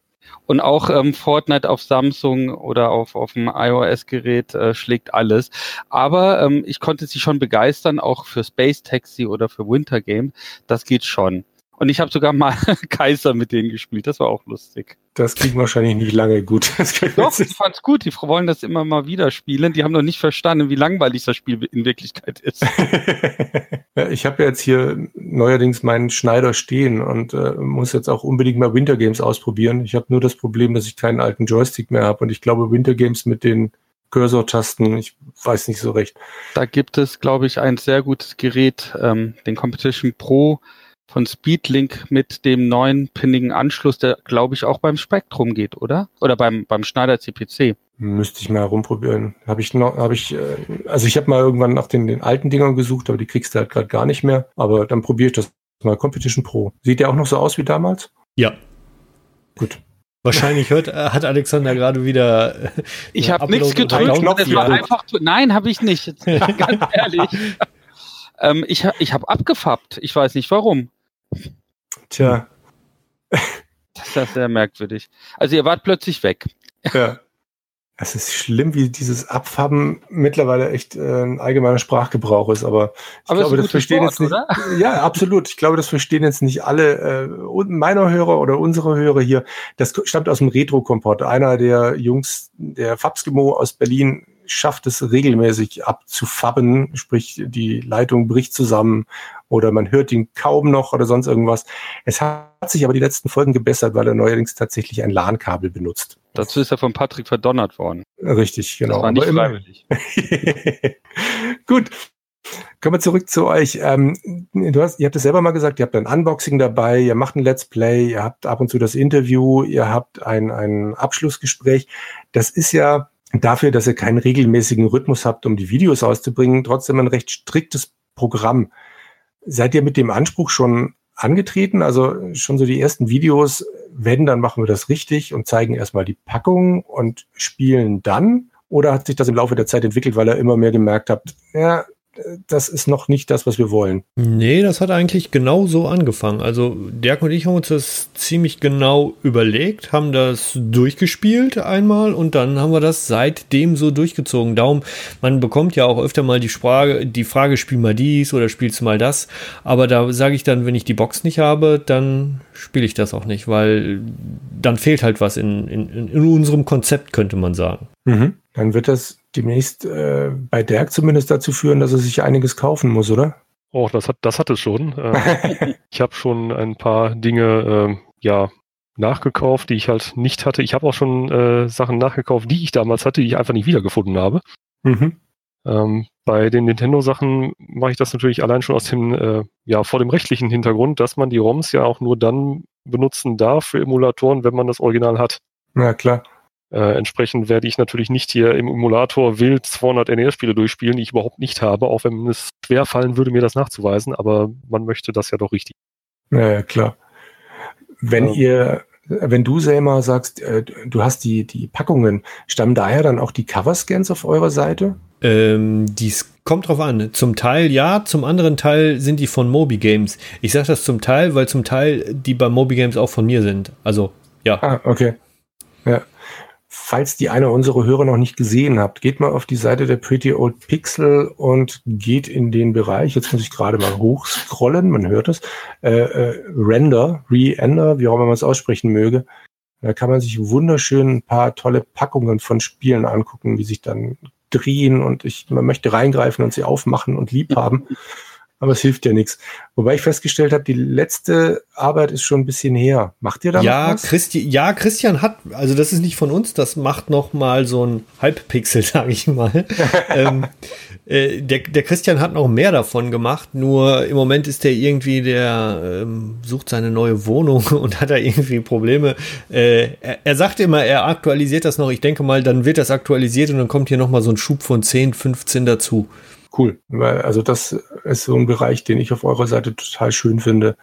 Und auch ähm, Fortnite auf Samsung oder auf, auf dem iOS-Gerät äh, schlägt alles. Aber ähm, ich konnte sie schon begeistern, auch für Space Taxi oder für Winter Game. Das geht schon. Und ich habe sogar mal Kaiser mit denen gespielt. Das war auch lustig. Das ging wahrscheinlich nicht lange gut. Doch, ich fand's gut. Die wollen das immer mal wieder spielen. Die haben noch nicht verstanden, wie langweilig das Spiel in Wirklichkeit ist. ja, ich habe jetzt hier neuerdings meinen Schneider stehen und äh, muss jetzt auch unbedingt mal Winter Games ausprobieren. Ich habe nur das Problem, dass ich keinen alten Joystick mehr habe und ich glaube Winter Games mit den Cursor-Tasten, ich weiß nicht so recht. Da gibt es, glaube ich, ein sehr gutes Gerät, ähm, den Competition Pro von Speedlink mit dem neuen pinnigen Anschluss, der glaube ich auch beim Spektrum geht, oder? Oder beim, beim Schneider CPC. Müsste ich mal rumprobieren. Habe ich noch, habe ich, äh, also ich habe mal irgendwann nach den, den alten Dingern gesucht, aber die kriegst du halt gerade gar nicht mehr. Aber dann probiere ich das mal. Competition Pro. Sieht der auch noch so aus wie damals? Ja. Gut. Wahrscheinlich hört, äh, hat Alexander gerade wieder. Äh, ich habe nichts gedrückt. nein, habe ich nicht. Ganz ehrlich. ähm, ich ich habe abgefappt. Ich weiß nicht warum. Tja. Das ist sehr merkwürdig. Also ihr wart plötzlich weg. Ja. Es ist schlimm, wie dieses Abfabben mittlerweile echt äh, ein allgemeiner Sprachgebrauch ist, aber ich Aber glaube, das verstehen Wort, jetzt nicht. oder? Ja, absolut. Ich glaube, das verstehen jetzt nicht alle äh, meiner Hörer oder unsere Hörer hier. Das stammt aus dem Retro-Kompott. Einer der Jungs, der Fabskimo aus Berlin, schafft es regelmäßig abzufabben, sprich die Leitung bricht zusammen oder man hört ihn kaum noch oder sonst irgendwas. Es hat sich aber die letzten Folgen gebessert, weil er neuerdings tatsächlich ein LAN-Kabel benutzt. Dazu ist er von Patrick verdonnert worden. Richtig, genau. Das war nicht freiwillig. Gut. Kommen wir zurück zu euch. Ähm, du hast, ihr habt es selber mal gesagt, ihr habt ein Unboxing dabei, ihr macht ein Let's Play, ihr habt ab und zu das Interview, ihr habt ein, ein Abschlussgespräch. Das ist ja dafür, dass ihr keinen regelmäßigen Rhythmus habt, um die Videos auszubringen, trotzdem ein recht striktes Programm. Seid ihr mit dem Anspruch schon angetreten? Also schon so die ersten Videos, wenn, dann machen wir das richtig und zeigen erstmal die Packung und spielen dann? Oder hat sich das im Laufe der Zeit entwickelt, weil ihr immer mehr gemerkt habt, ja, das ist noch nicht das, was wir wollen? Nee, das hat eigentlich genau so angefangen. Also Dirk und ich haben uns das ziemlich genau überlegt, haben das durchgespielt einmal und dann haben wir das seitdem so durchgezogen. Darum, man bekommt ja auch öfter mal die Frage, die Frage, spiel mal dies oder spielst du mal das. Aber da sage ich dann, wenn ich die Box nicht habe, dann spiele ich das auch nicht, weil dann fehlt halt was in, in, in unserem Konzept, könnte man sagen. Mhm. Dann wird das demnächst äh, bei Dirk zumindest dazu führen, dass er sich einiges kaufen muss, oder? Oh, das hat, das hat es schon. Ähm, ich habe schon ein paar Dinge, ähm, ja, nachgekauft, die ich halt nicht hatte. Ich habe auch schon äh, Sachen nachgekauft, die ich damals hatte, die ich einfach nicht wiedergefunden habe. Mhm. Ähm, bei den Nintendo-Sachen mache ich das natürlich allein schon aus dem, äh, ja, vor dem rechtlichen Hintergrund, dass man die ROMs ja auch nur dann benutzen darf für Emulatoren, wenn man das Original hat. Na klar. Äh, entsprechend werde ich natürlich nicht hier im Emulator wild 200 NES-Spiele durchspielen, die ich überhaupt nicht habe, auch wenn es schwer fallen würde, mir das nachzuweisen, aber man möchte das ja doch richtig. Ja, klar. Wenn Ja. ihr, wenn du Selma sagst, äh, du hast die, die Packungen, stammen daher dann auch die Coverscans auf eurer Seite? Ähm, dies kommt drauf an. Zum Teil ja, zum anderen Teil sind die von Moby Games. Ich sage das zum Teil, weil zum Teil die bei Moby Games auch von mir sind. Also, ja. Ah, okay. Ja. Falls die eine unserer Hörer noch nicht gesehen habt, geht mal auf die Seite der Pretty Old Pixel und geht in den Bereich, jetzt muss ich gerade mal hochscrollen, man hört es, äh, äh, Render, Re-Ender, wie auch immer man es aussprechen möge. Da kann man sich wunderschön ein paar tolle Packungen von Spielen angucken, die sich dann drehen und ich, man möchte reingreifen und sie aufmachen und lieb haben. Aber es hilft ja nichts. Wobei ich festgestellt habe, die letzte Arbeit ist schon ein bisschen her. Macht ihr da Ja, was? Christi ja, Christian hat, also das ist nicht von uns, das macht noch mal so ein Halbpixel, sage ich mal. ähm, äh, der, der Christian hat noch mehr davon gemacht, nur im Moment ist der irgendwie, der ähm, sucht seine neue Wohnung und hat da irgendwie Probleme. Äh, er, er sagt immer, er aktualisiert das noch. Ich denke mal, dann wird das aktualisiert und dann kommt hier noch mal so ein Schub von 10, 15 dazu. Cool, weil also das ist so ein Bereich, den ich auf eurer Seite total schön finde.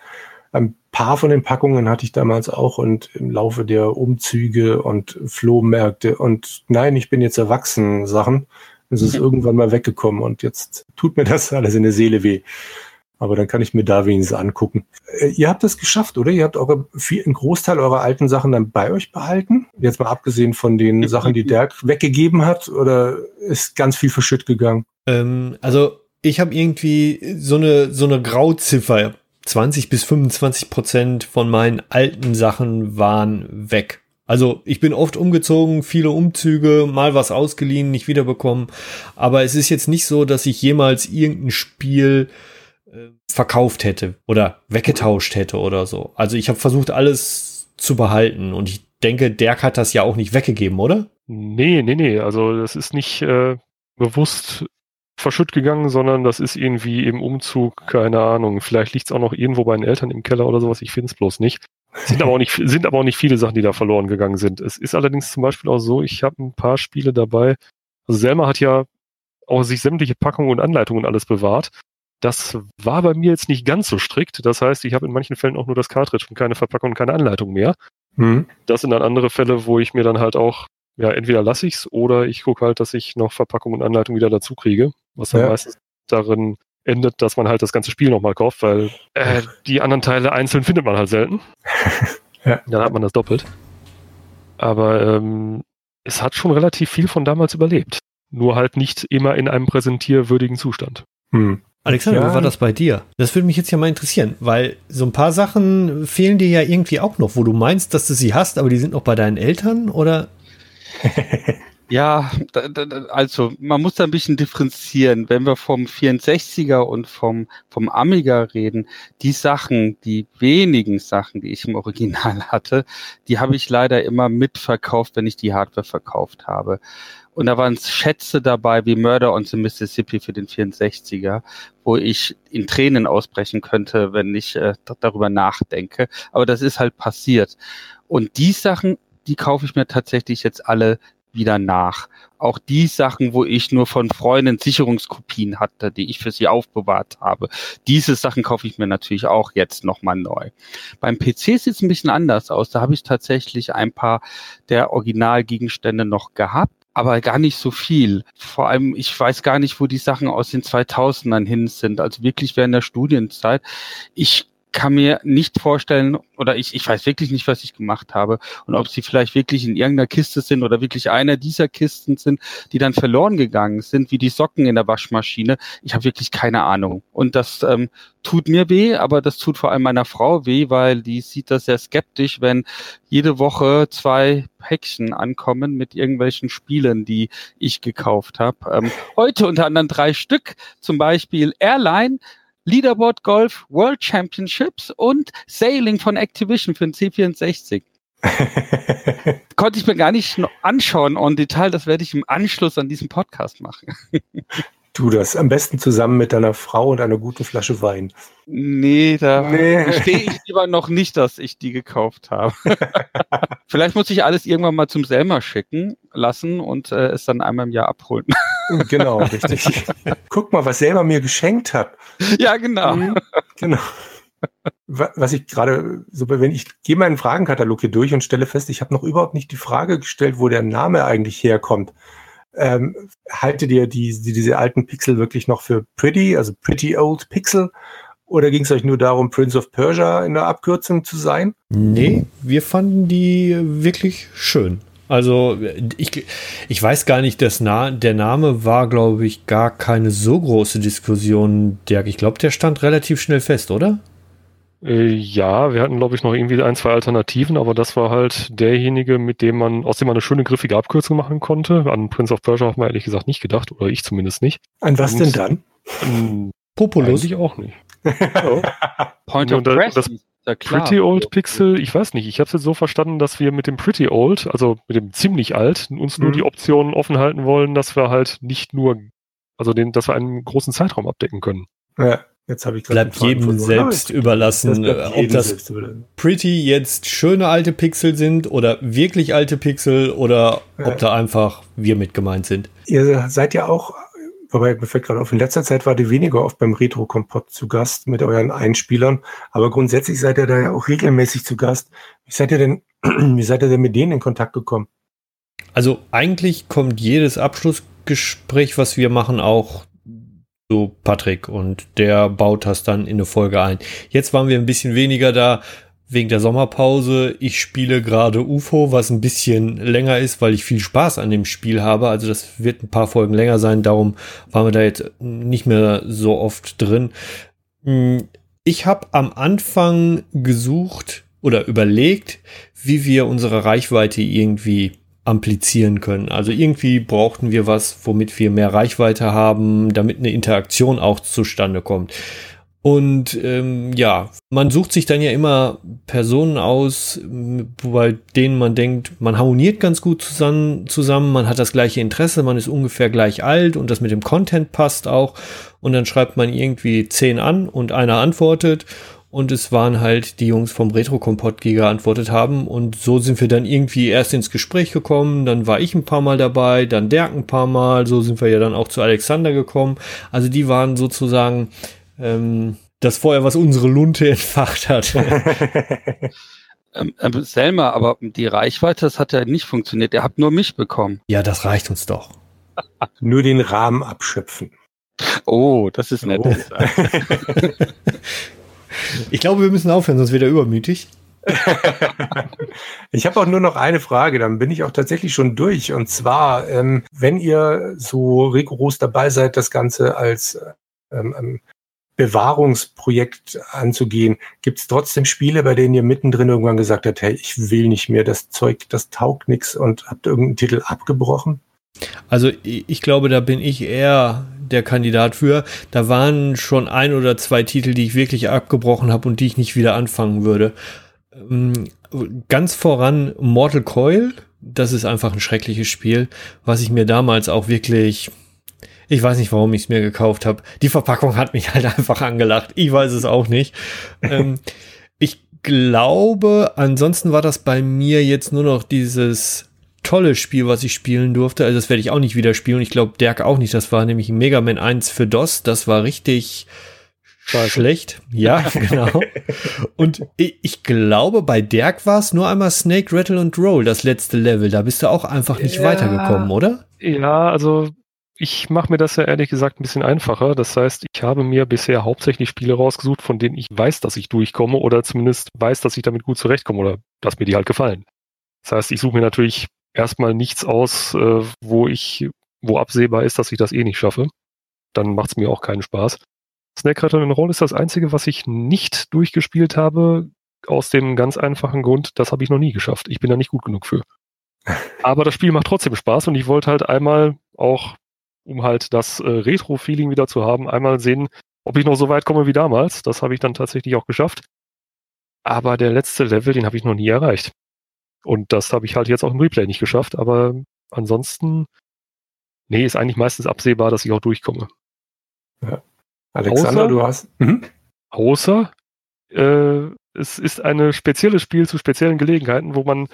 Ein paar von den Packungen hatte ich damals auch und im Laufe der Umzüge und Flohmärkte und nein, ich bin jetzt erwachsen Sachen, ist es irgendwann mal weggekommen und jetzt tut mir das alles in der Seele weh. Aber dann kann ich mir da wenigstens angucken. Äh, Ihr habt es geschafft, oder? Ihr habt eure, viel, einen Großteil eurer alten Sachen dann bei euch behalten? Jetzt mal abgesehen von den Sachen, die Dirk weggegeben hat, oder ist ganz viel verschütt gegangen? Ähm, also ich habe irgendwie so eine, so eine Grauziffer. 20 bis 25 Prozent von meinen alten Sachen waren weg. Also ich bin oft umgezogen, viele Umzüge, mal was ausgeliehen, nicht wiederbekommen. Aber es ist jetzt nicht so, dass ich jemals irgendein Spiel äh, verkauft hätte oder weggetauscht hätte oder so. Also ich habe versucht, alles zu behalten. Und ich denke, Dirk hat das ja auch nicht weggegeben, oder? Nee, nee, nee, also das ist nicht äh, bewusst verschütt gegangen, sondern das ist irgendwie im Umzug, keine Ahnung, vielleicht liegt es auch noch irgendwo bei den Eltern im Keller oder sowas, ich finde es bloß nicht. Sind aber, auch nicht, sind aber auch nicht viele Sachen, die da verloren gegangen sind. Es ist allerdings zum Beispiel auch so, ich habe ein paar Spiele dabei. Also Selma hat ja auch sich sämtliche Packungen und Anleitungen alles bewahrt. Das war bei mir jetzt nicht ganz so strikt. Das heißt, ich habe in manchen Fällen auch nur das Cartridge und keine Verpackung und keine Anleitung mehr. Hm? Das sind dann andere Fälle, wo ich mir dann halt auch, ja, entweder lasse ich's oder ich gucke halt, dass ich noch Verpackung und Anleitung wieder dazu kriege, was dann Ja. meistens darin endet, dass man halt das ganze Spiel nochmal kauft, weil äh, die anderen Teile einzeln findet man halt selten. ja. Dann hat man das doppelt. Aber ähm, es hat schon relativ viel von damals überlebt. Nur halt nicht immer in einem präsentierwürdigen Zustand. Hm. Alexander, ja. wie war das bei dir? Das würde mich jetzt ja mal interessieren, weil so ein paar Sachen fehlen dir ja irgendwie auch noch, wo du meinst, dass du sie hast, aber die sind noch bei deinen Eltern oder? Ja, also man muss da ein bisschen differenzieren. Wenn wir vom 64er und vom, vom Amiga reden, die Sachen, die wenigen Sachen, die ich im Original hatte, die habe ich leider immer mitverkauft, wenn ich die Hardware verkauft habe. Und da waren Schätze dabei wie Murder on the Mississippi für den 64er, wo ich in Tränen ausbrechen könnte, wenn ich äh, darüber nachdenke. Aber das ist halt passiert. Und die Sachen, die kaufe ich mir tatsächlich jetzt alle wieder nach. Auch die Sachen, wo ich nur von Freunden Sicherungskopien hatte, die ich für sie aufbewahrt habe. Diese Sachen kaufe ich mir natürlich auch jetzt nochmal neu. Beim PC sieht es ein bisschen anders aus. Da habe ich tatsächlich ein paar der Originalgegenstände noch gehabt aber gar nicht so viel. Vor allem, ich weiß gar nicht, wo die Sachen aus den 2000ern hin sind, also wirklich während der Studienzeit. Ich kann mir nicht vorstellen, oder ich, ich weiß wirklich nicht, was ich gemacht habe und ob sie vielleicht wirklich in irgendeiner Kiste sind oder wirklich einer dieser Kisten sind, die dann verloren gegangen sind, wie die Socken in der Waschmaschine. Ich habe wirklich keine Ahnung. Und das ähm, tut mir weh, aber das tut vor allem meiner Frau weh, weil die sieht das sehr skeptisch, wenn jede Woche zwei Päckchen ankommen mit irgendwelchen Spielen, die ich gekauft habe. Ähm, heute unter anderem drei Stück, zum Beispiel Airline, Leaderboard Golf World Championships und Sailing von Activision für den C64. Konnte ich mir gar nicht anschauen on Detail. Das werde ich im Anschluss an diesen Podcast machen. Tu das am besten zusammen mit deiner Frau und einer guten Flasche Wein. Nee, da nee. stehe ich lieber noch nicht, dass ich die gekauft habe. Vielleicht muss ich alles irgendwann mal zum Selma schicken lassen und äh, es dann einmal im Jahr abholen. genau, richtig. Guck mal, was Selma mir geschenkt hat. Ja, genau. Mhm, genau. Was ich gerade, so wenn ich gehe meinen Fragenkatalog hier durch und stelle fest, ich habe noch überhaupt nicht die Frage gestellt, wo der Name eigentlich herkommt. Ähm, haltet ihr die, die, diese alten Pixel wirklich noch für pretty, also pretty old Pixel? Oder ging es euch nur darum, Prince of Persia in der Abkürzung zu sein? Nee, wir fanden die wirklich schön. Also ich, ich weiß gar nicht, das Na der Name war, glaube ich, gar keine so große Diskussion. Der, ich glaube, der stand relativ schnell fest, oder? Äh, ja, wir hatten, glaube ich, noch irgendwie ein, zwei Alternativen, aber das war halt derjenige, mit dem man, aus dem man eine schöne griffige Abkürzung machen konnte. An Prince of Persia hat man ehrlich gesagt nicht gedacht, oder ich zumindest nicht. An was Und, denn dann? Ähm, Populus. Eigentlich auch nicht. oh. Point of das, das Pretty Old Pixel, ich weiß nicht, ich habe es jetzt so verstanden, dass wir mit dem Pretty Old, also mit dem ziemlich alt, uns mhm. nur die Optionen offen halten wollen, dass wir halt nicht nur, also den, dass wir einen großen Zeitraum abdecken können. Ja. Jetzt habe ich Bleibt jedem selbst überlassen, das ob das überlassen. Pretty jetzt schöne alte Pixel sind oder wirklich alte Pixel oder ja. ob da einfach wir mit gemeint sind. Ihr seid ja auch, wobei mir fällt gerade auf, in letzter Zeit war die weniger oft beim Retro-Kompott zu Gast mit euren Einspielern, aber grundsätzlich seid ihr da ja auch regelmäßig zu Gast. Wie seid ihr denn, wie seid ihr denn mit denen in Kontakt gekommen? Also eigentlich kommt jedes Abschlussgespräch, was wir machen, auch zu Patrick und der baut das dann in eine Folge ein. Jetzt waren wir ein bisschen weniger da wegen der Sommerpause. Ich spiele gerade UFO, was ein bisschen länger ist, weil ich viel Spaß an dem Spiel habe. Also das wird ein paar Folgen länger sein. Darum waren wir da jetzt nicht mehr so oft drin. Hm, ich habe am Anfang gesucht oder überlegt, wie wir unsere Reichweite irgendwie amplizieren können. Also irgendwie brauchten wir was, womit wir mehr Reichweite haben, damit eine Interaktion auch zustande kommt. Und ähm, ja, man sucht sich dann ja immer Personen aus, bei denen man denkt, man harmoniert ganz gut zusammen, zusammen, man hat das gleiche Interesse, man ist ungefähr gleich alt und das mit dem Content passt auch. Und dann schreibt man irgendwie zehn an und einer antwortet und es waren halt die Jungs vom Retro-Kompott, die geantwortet haben. Und so sind wir dann irgendwie erst ins Gespräch gekommen. Dann war ich ein paar Mal dabei, dann Dirk ein paar Mal. So sind wir ja dann auch zu Alexander gekommen. Also die waren sozusagen ähm, das Feuer, was unsere Lunte entfacht hat. Ähm, ähm, Selma, aber die Reichweite, das hat ja nicht funktioniert. Ihr habt nur mich bekommen. Ja, das reicht uns doch. nur den Rahmen abschöpfen. Oh, das ist nett. Oh. Ich glaube, wir müssen aufhören, sonst wird er übermütig. Ich habe auch nur noch eine Frage, dann bin ich auch tatsächlich schon durch. Und zwar, ähm, wenn ihr so rigoros dabei seid, das Ganze als ähm, ähm, Bewahrungsprojekt anzugehen, gibt es trotzdem Spiele, bei denen ihr mittendrin irgendwann gesagt habt, hey, ich will nicht mehr, das Zeug, das taugt nix und habt irgendeinen Titel abgebrochen? Also ich glaube, da bin ich eher der Kandidat für. Da waren schon ein oder zwei Titel, die ich wirklich abgebrochen habe und die ich nicht wieder anfangen würde. Ähm, Ganz voran Mortal Coil. Das ist einfach ein schreckliches Spiel, was ich mir damals auch wirklich ich weiß nicht, warum ich es mir gekauft habe. Die Verpackung hat mich halt einfach angelacht. Ich weiß es auch nicht. ähm, ich glaube, ansonsten war das bei mir jetzt nur noch dieses tolle Spiel, was ich spielen durfte. Also das werde ich auch nicht wieder spielen. Ich glaube, Dirk auch nicht. Das war nämlich Mega Man 1 für DOS. Das war richtig Scheiße. schlecht. Ja, genau. Und ich, glaube, bei Dirk war es nur einmal Snake, Rattle und Roll, das letzte Level. Da bist du auch einfach nicht Ja. weitergekommen, oder? Ja, also ich mache mir das ja ehrlich gesagt ein bisschen einfacher. Das heißt, ich habe mir bisher hauptsächlich Spiele rausgesucht, von denen ich weiß, dass ich durchkomme oder zumindest weiß, dass ich damit gut zurechtkomme oder dass mir die halt gefallen. Das heißt, ich suche mir natürlich erstmal nichts aus, äh, wo ich, wo absehbar ist, dass ich das eh nicht schaffe. Dann macht es mir auch keinen Spaß. Snake Rattle and Roll ist das einzige, was ich nicht durchgespielt habe, aus dem ganz einfachen Grund, das habe ich noch nie geschafft. Ich bin da nicht gut genug für. Aber das Spiel macht trotzdem Spaß und ich wollte halt einmal auch, um halt das äh, Retro-Feeling wieder zu haben, einmal sehen, ob ich noch so weit komme wie damals. Das habe ich dann tatsächlich auch geschafft. Aber der letzte Level, den habe ich noch nie erreicht. Und das habe ich halt jetzt auch im Replay nicht geschafft. Aber ansonsten, nee, ist eigentlich meistens absehbar, dass ich auch durchkomme. Alexander, Außer- du hast. Mhm. Außer äh, es ist ein spezielles Spiel zu speziellen Gelegenheiten, wo man,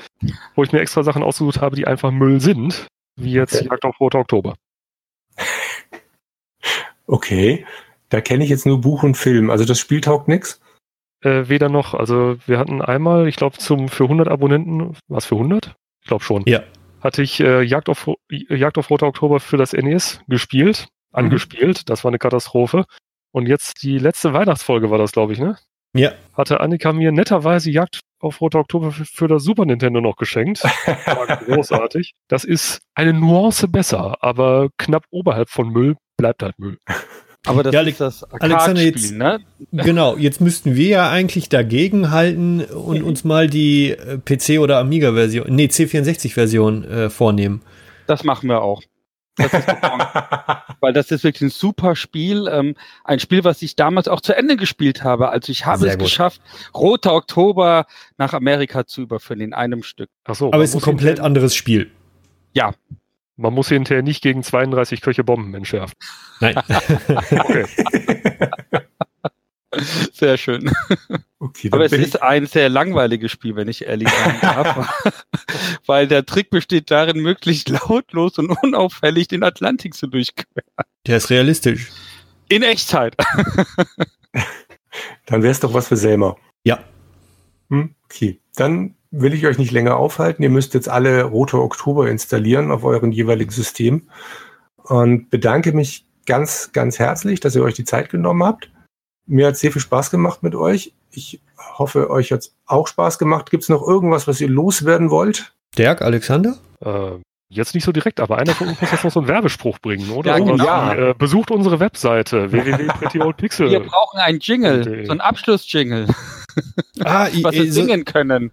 wo ich mir extra Sachen ausgesucht habe, die einfach Müll sind, wie jetzt Okay. Jagd auf Roter Oktober. Okay, da kenne ich jetzt nur Buch und Film. Also das Spiel taugt nix. Äh, weder noch. Also wir hatten einmal, ich glaube, zum für 100 Abonnenten, was für 100? Ich glaube schon. Ja. Hatte ich äh, Jagd, auf, Jagd auf Roter Oktober für das NES gespielt, angespielt. Das war eine Katastrophe. Und jetzt die letzte Weihnachtsfolge war das, glaube ich, ne? Ja. Hatte Annika mir netterweise Jagd auf Roter Oktober für, für das Super Nintendo noch geschenkt. War großartig. Das ist eine Nuance besser, aber knapp oberhalb von Müll bleibt halt Müll. Aber das Ja, ist das Alexander, jetzt- ne? Genau, jetzt müssten wir ja eigentlich dagegen halten und uns mal die äh, PC- oder Amiga-Version, nee, C64-Version äh, vornehmen. Das machen wir auch. Das ist weil das ist wirklich ein super Spiel. Ähm, ein Spiel, was ich damals auch zu Ende gespielt habe. Also ich habe Sehr es gut. geschafft, Roter Oktober nach Amerika zu überführen in einem Stück. Ach so, Aber es ist ein komplett anderes Spiel. Man muss hinterher nicht gegen 32 Köche Bomben entschärfen. Nein. Okay. Sehr schön. okay, Aber es ist ein sehr langweiliges Spiel, wenn ich ehrlich sein darf. Weil der Trick besteht darin, möglichst lautlos und unauffällig den Atlantik zu durchqueren. Der ist realistisch. In Echtzeit. dann wäre es doch was für Selma. Ja. Hm? Okay, dann will ich euch nicht länger aufhalten. Ihr müsst jetzt alle Rote Oktober installieren auf euren jeweiligen System und bedanke mich ganz, ganz herzlich, dass ihr euch die Zeit genommen habt. Mir hat sehr viel Spaß gemacht mit euch. Ich hoffe, euch hat es auch Spaß gemacht. Gibt es noch irgendwas, was ihr loswerden wollt? Dirk, Alexander? Äh, jetzt nicht so direkt, aber einer von uns muss jetzt noch so einen Werbespruch bringen, oder? Ja, genau. wie, äh, besucht unsere Webseite www.prettyoldpixel. Wir brauchen einen Jingle, so einen Abschluss-Jingle, Ah, was wir so, singen können.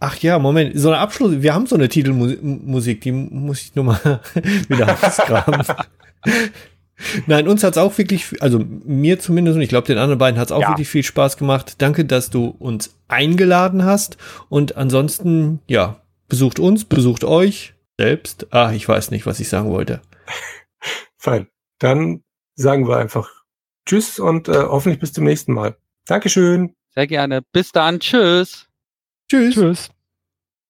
Ach ja, Moment, so eine Abschluss, wir haben so eine Titelmusik, die muss ich nur mal wieder ausgraben. Nein, uns hat's auch wirklich, also mir zumindest und ich glaube den anderen beiden hat's auch Ja. wirklich viel Spaß gemacht. Danke, dass du uns eingeladen hast und ansonsten, ja, besucht uns, besucht euch selbst. Ah, ich weiß nicht, was ich sagen wollte. Fein. Dann sagen wir einfach Tschüss und äh, hoffentlich bis zum nächsten Mal. Dankeschön. Sehr gerne. Bis dann. Tschüss. Tschüss. Tschüss.